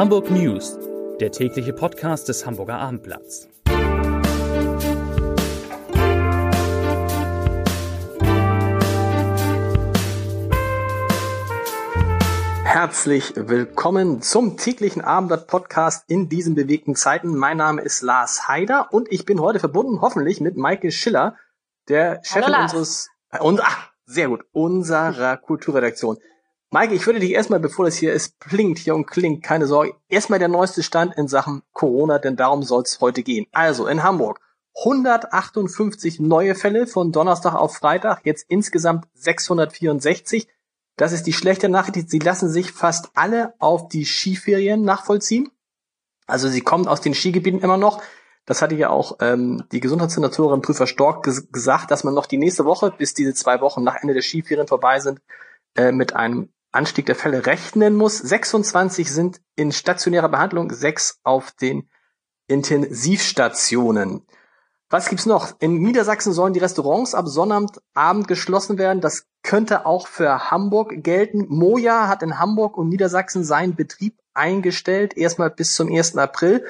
Hamburg News, der tägliche Podcast des Hamburger Abendblatts. Herzlich willkommen zum täglichen Abendblatt-Podcast in diesen bewegten Zeiten. Mein Name ist Lars Haider und ich bin heute verbunden, hoffentlich, mit Maike Schiller, der Chefin Hallo, unseres, äh, und, ach, sehr gut, unserer Kulturredaktion. Maike, ich würde dich erstmal, bevor das hier ist, blinkt hier und klingt, keine Sorge, erstmal der neueste Stand in Sachen Corona, denn darum soll es heute gehen. Also in Hamburg 158 neue Fälle von Donnerstag auf Freitag, jetzt insgesamt 664. Das ist die schlechte Nachricht. Sie lassen sich fast alle auf die Skiferien nachvollziehen. Also sie kommen aus den Skigebieten immer noch. Das hatte ja auch ähm, die Gesundheitssenatorin Prüfer Stork ges gesagt, dass man noch die nächste Woche, bis diese zwei Wochen nach Ende der Skiferien vorbei sind, äh, mit einem Anstieg der Fälle rechnen muss. 26 sind in stationärer Behandlung, sechs auf den Intensivstationen. Was gibt's noch? In Niedersachsen sollen die Restaurants ab Sonnabend geschlossen werden. Das könnte auch für Hamburg gelten. Moja hat in Hamburg und Niedersachsen seinen Betrieb eingestellt, erstmal bis zum 1. April.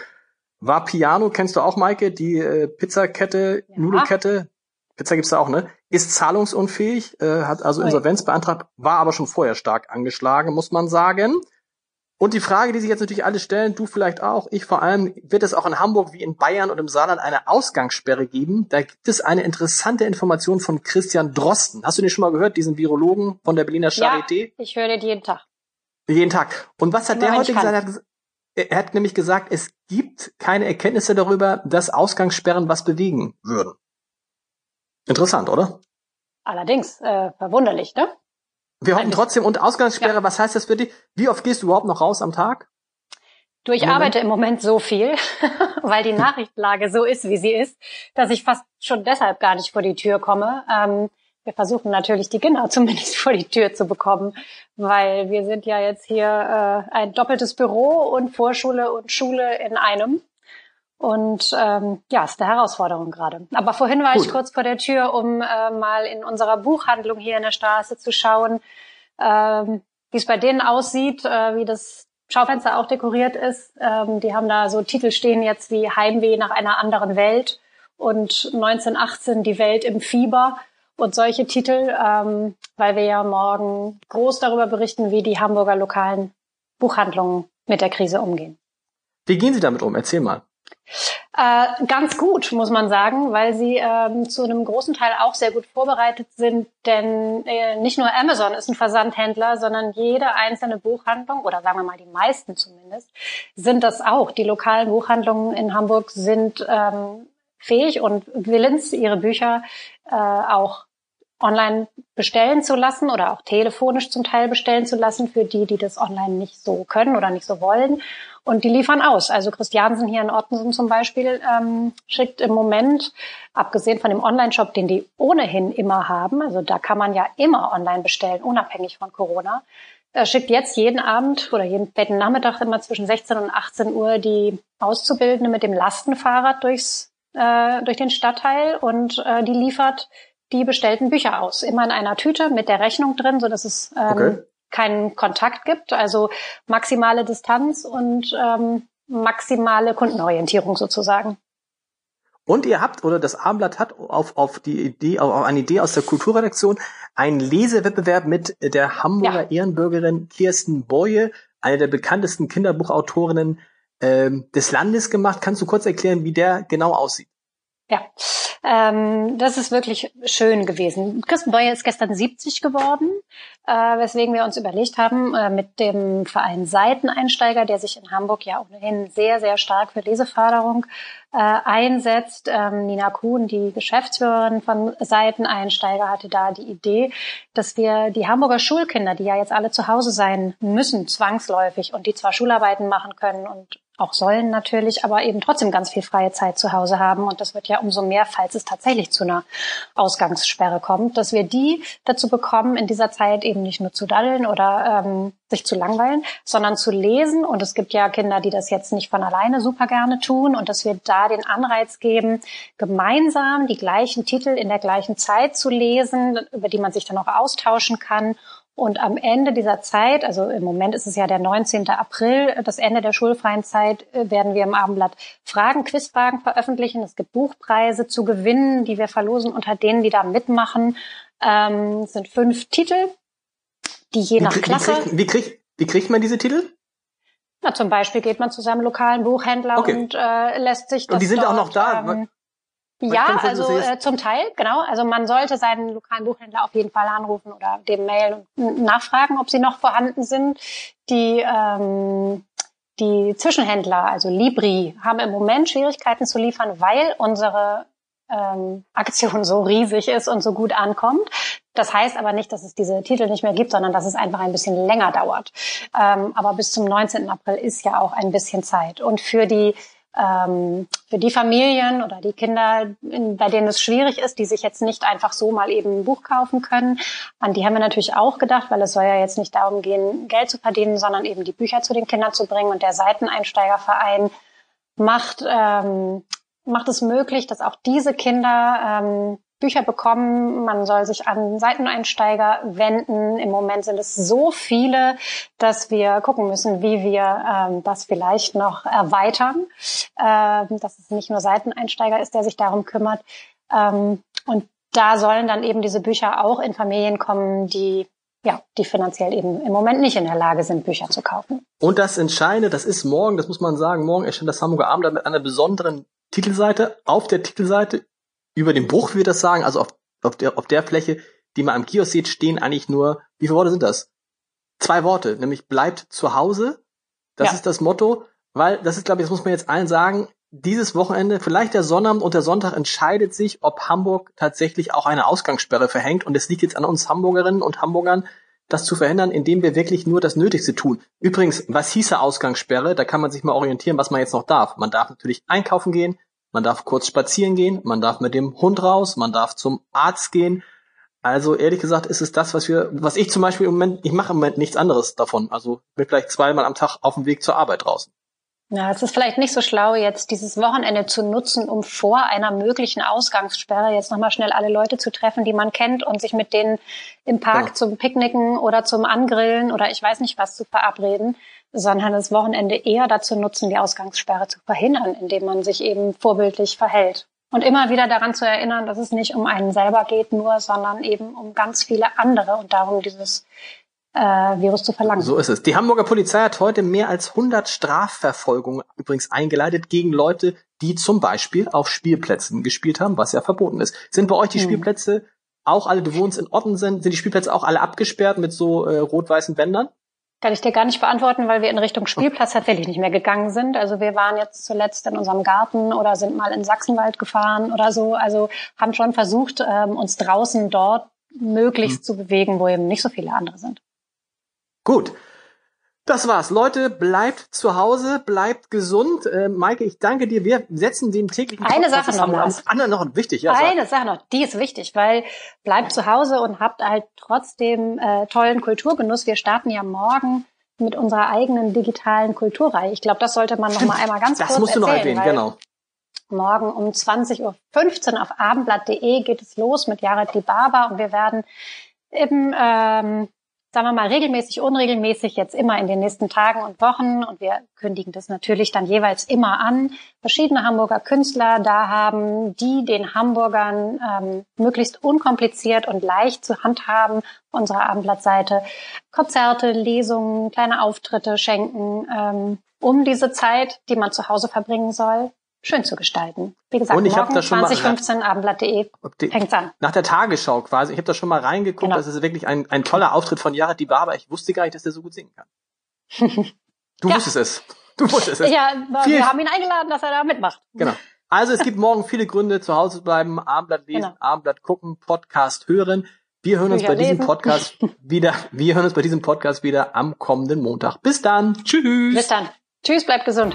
War Piano, kennst du auch, Maike, die äh, Pizzakette, Ja. Nudelkette, Pizza gibt's da auch, ne? Ist zahlungsunfähig, äh, hat also. Insolvenz beantragt, war aber schon vorher stark angeschlagen, muss man sagen. Und die Frage, die sich jetzt natürlich alle stellen, du vielleicht auch, ich vor allem, wird es auch in Hamburg wie in Bayern und im Saarland eine Ausgangssperre geben? Da gibt es eine interessante Information von Christian Drosten. Hast du den schon mal gehört, diesen Virologen von der Berliner Charité? Ich höre den jeden Tag. Jeden Tag. Und was hat Immer der heute gesagt? Er hat nämlich gesagt, es gibt keine Erkenntnisse darüber, dass Ausgangssperren was bewegen würden. Interessant, oder? Allerdings, äh, verwunderlich, ne? Wir hoffen trotzdem, und Ausgangssperre, was heißt das für dich? Wie oft gehst du überhaupt noch raus am Tag? Du, ich Moment? arbeite im Moment so viel, weil die Nachrichtenlage so ist, wie sie ist, dass ich fast schon deshalb gar nicht vor die Tür komme. Ähm, wir versuchen natürlich die Kinder zumindest vor die Tür zu bekommen, weil wir sind ja jetzt hier äh, ein doppeltes Büro und Vorschule und Schule in einem. Und ähm, ja, ist eine Herausforderung gerade. Aber vorhin war ich Gut. kurz vor der Tür, um äh, mal in unserer Buchhandlung hier in der Straße zu schauen, ähm, wie es bei denen aussieht, äh, wie das Schaufenster auch dekoriert ist. Ähm, die haben da so Titel stehen jetzt wie Heimweh nach einer anderen Welt und 1918 die Welt im Fieber und solche Titel, ähm, weil wir ja morgen groß darüber berichten, wie die Hamburger lokalen Buchhandlungen mit der Krise umgehen. Wie gehen Sie damit um? Erzähl mal. Äh, ganz gut, muss man sagen, weil sie ähm, zu einem großen Teil auch sehr gut vorbereitet sind, denn äh, nicht nur Amazon ist ein Versandhändler, sondern jede einzelne Buchhandlung, oder sagen wir mal die meisten zumindest, sind das auch. Die lokalen Buchhandlungen in Hamburg sind ähm, fähig und willens, ihre Bücher äh, auch online bestellen zu lassen oder auch telefonisch zum Teil bestellen zu lassen für die, die das online nicht so können oder nicht so wollen. Und die liefern aus. Also Christiansen hier in Ottensen zum Beispiel ähm, schickt im Moment, abgesehen von dem Online-Shop, den die ohnehin immer haben, also da kann man ja immer online bestellen, unabhängig von Corona, äh, schickt jetzt jeden Abend oder jeden späten Nachmittag immer zwischen 16 und 18 Uhr die Auszubildende mit dem Lastenfahrrad durchs, äh, durch den Stadtteil und äh, die liefert die bestellten Bücher aus. Immer in einer Tüte mit der Rechnung drin, so dass es ähm, Okay. Keinen Kontakt gibt. Also maximale Distanz und ähm, maximale Kundenorientierung sozusagen. Und ihr habt, oder das Abendblatt hat auf, auf die Idee, auf eine Idee aus der Kulturredaktion, einen Lesewettbewerb mit der Hamburger Ja. Ehrenbürgerin Kirsten Boye, eine der bekanntesten Kinderbuchautorinnen ähm, des Landes gemacht. Kannst du kurz erklären, wie der genau aussieht? Ja, ähm, das ist wirklich schön gewesen. Kirsten Boye ist gestern 70 geworden, äh, weswegen wir uns überlegt haben, äh, mit dem Verein Seiteneinsteiger, der sich in Hamburg ja ohnehin sehr, sehr stark für Leseförderung äh, einsetzt. Ähm, Nina Kuhn, die Geschäftsführerin von Seiteneinsteiger, hatte da die Idee, dass wir die Hamburger Schulkinder, die ja jetzt alle zu Hause sein müssen, zwangsläufig, und die zwar Schularbeiten machen können und auch sollen natürlich, aber eben trotzdem ganz viel freie Zeit zu Hause haben. Und das wird ja umso mehr, falls es tatsächlich zu einer Ausgangssperre kommt, dass wir die dazu bekommen, in dieser Zeit eben nicht nur zu daddeln oder ähm, sich zu langweilen, sondern zu lesen. Und es gibt ja Kinder, die das jetzt nicht von alleine super gerne tun und dass wir da den Anreiz geben, gemeinsam die gleichen Titel in der gleichen Zeit zu lesen, über die man sich dann auch austauschen kann Und am Ende dieser Zeit, also im Moment ist es ja der 19. April, das Ende der schulfreien Zeit, äh, werden wir im Abendblatt Fragen, Quizfragen veröffentlichen. Es gibt Buchpreise zu gewinnen, die wir verlosen unter denen, die da mitmachen. Ähm, es sind fünf Titel, die je nach krieg, wie, Klasse. kriegt, wie, kriegt, wie kriegt man diese Titel? Na, zum Beispiel geht man zu seinem lokalen Buchhändler Okay. und äh, lässt sich das Und die sind dort, auch noch da? Ähm, ja, also äh, zum Teil, genau. Also man sollte seinen lokalen Buchhändler auf jeden Fall anrufen oder dem und nachfragen, ob sie noch vorhanden sind. Die ähm, die Zwischenhändler, also Libri, haben im Moment Schwierigkeiten zu liefern, weil unsere ähm, Aktion so riesig ist und so gut ankommt. Das heißt aber nicht, dass es diese Titel nicht mehr gibt, sondern dass es einfach ein bisschen länger dauert. Ähm, aber bis zum 19. April ist ja auch ein bisschen Zeit. Und für die ähm, für die Familien oder die Kinder, in, bei denen es schwierig ist, die sich jetzt nicht einfach so mal eben ein Buch kaufen können, an die haben wir natürlich auch gedacht, weil es soll ja jetzt nicht darum gehen, Geld zu verdienen, sondern eben die Bücher zu den Kindern zu bringen. Und der Seiteneinsteigerverein macht ähm, macht es möglich, dass auch diese Kinder ähm, Bücher bekommen. Man soll sich an Seiteneinsteiger wenden. Im Moment sind es so viele, dass wir gucken müssen, wie wir ähm, das vielleicht noch erweitern, ähm, dass es nicht nur Seiteneinsteiger ist, der sich darum kümmert. Ähm, und da sollen dann eben diese Bücher auch in Familien kommen, die ja, die finanziell eben im Moment nicht in der Lage sind, Bücher zu kaufen. Und das Entscheidende, das ist morgen, das muss man sagen, morgen erscheint das Hamburger Abendblatt mit einer besonderen Titelseite. Auf der Titelseite, über den Bruch, wie wir das sagen, also auf, auf, der, auf der Fläche, die man am Kiosk sieht, stehen eigentlich nur, wie viele Worte sind das? Zwei Worte, nämlich bleibt zu Hause. Das Ja. ist das Motto, weil das ist, glaube ich, das muss man jetzt allen sagen, dieses Wochenende, vielleicht der Sonnabend und der Sonntag entscheidet sich, ob Hamburg tatsächlich auch eine Ausgangssperre verhängt. Und es liegt jetzt an uns Hamburgerinnen und Hamburgern, das zu verhindern, indem wir wirklich nur das Nötigste tun. Übrigens, was hieße Ausgangssperre? Da kann man sich mal orientieren, was man jetzt noch darf. Man darf natürlich einkaufen gehen, man darf kurz spazieren gehen, man darf mit dem Hund raus, man darf zum Arzt gehen. Also ehrlich gesagt ist es das, was wir, was ich zum Beispiel im Moment, ich mache im Moment nichts anderes davon. Also bin vielleicht zweimal am Tag auf dem Weg zur Arbeit draußen. Ja, es ist vielleicht nicht so schlau, jetzt dieses Wochenende zu nutzen, um vor einer möglichen Ausgangssperre jetzt nochmal schnell alle Leute zu treffen, die man kennt und sich mit denen im Park Genau. zum Picknicken oder zum Angrillen oder ich weiß nicht was zu verabreden, sondern das Wochenende eher dazu nutzen, die Ausgangssperre zu verhindern, indem man sich eben vorbildlich verhält. Und immer wieder daran zu erinnern, dass es nicht um einen selber geht nur, sondern eben um ganz viele andere und darum, dieses äh, Virus zu verlangen. So ist es. Die Hamburger Polizei hat heute mehr als 100 Strafverfolgungen übrigens eingeleitet gegen Leute, die zum Beispiel auf Spielplätzen gespielt haben, was ja verboten ist. Sind bei euch die Hm. Spielplätze auch alle, du wohnst in Ottensen, sind die Spielplätze auch alle abgesperrt mit so äh, rot-weißen Bändern? Kann ich dir gar nicht beantworten, weil wir in Richtung Spielplatz tatsächlich nicht mehr gegangen sind. Also wir waren jetzt zuletzt in unserem Garten oder sind mal in Sachsenwald gefahren oder so. Also haben schon versucht, ähm, uns draußen dort möglichst Hm. zu bewegen, wo eben nicht so viele andere sind. Gut. Das war's. Leute, bleibt zu Hause, bleibt gesund. Äh, Maike, ich danke dir. Wir setzen den täglichen Eine Podcast Sache noch. Abends- Ah, noch wichtig, ja. sag. Eine Sache noch, die ist wichtig, weil bleibt zu Hause und habt halt trotzdem äh, tollen Kulturgenuss. Wir starten ja morgen mit unserer eigenen digitalen Kulturreihe. Ich glaube, das sollte man noch mal einmal ganz Das kurz musst du noch erzählen, erwähnen, weil genau. Morgen um 20.15 Uhr auf abendblatt.de geht es los mit Jared Libaba und wir werden eben, ähm, sagen wir mal, regelmäßig, unregelmäßig jetzt immer in den nächsten Tagen und Wochen. Und wir kündigen das natürlich dann jeweils immer an, verschiedene Hamburger Künstler da haben, die den Hamburgern ähm, möglichst unkompliziert und leicht zu handhaben unsere Abendblattseite Konzerte, Lesungen, kleine Auftritte schenken, ähm, um diese Zeit, die man zu Hause verbringen soll, schön zu gestalten. Wie gesagt, Und ich morgen da schon mal- 2015 abendblatt.de die- fängt's an. Nach der Tagesschau quasi. Ich habe da schon mal reingeguckt. Genau. Das ist wirklich ein, ein toller Auftritt von Jared Dibaba. Ich wusste gar nicht, dass der so gut singen kann. Du Ja. wusstest es. Du wusstest es. Ja, Viel- wir haben ihn eingeladen, dass er da mitmacht. Genau. Also es gibt morgen viele Gründe, zu Hause zu bleiben, Abendblatt lesen, Genau. Abendblatt gucken, Podcast hören. Wir hören uns Bücher bei diesem lesen. Podcast wieder, wir hören uns bei diesem Podcast wieder am kommenden Montag. Bis dann. Tschüss. Bis dann. Tschüss, bleibt gesund.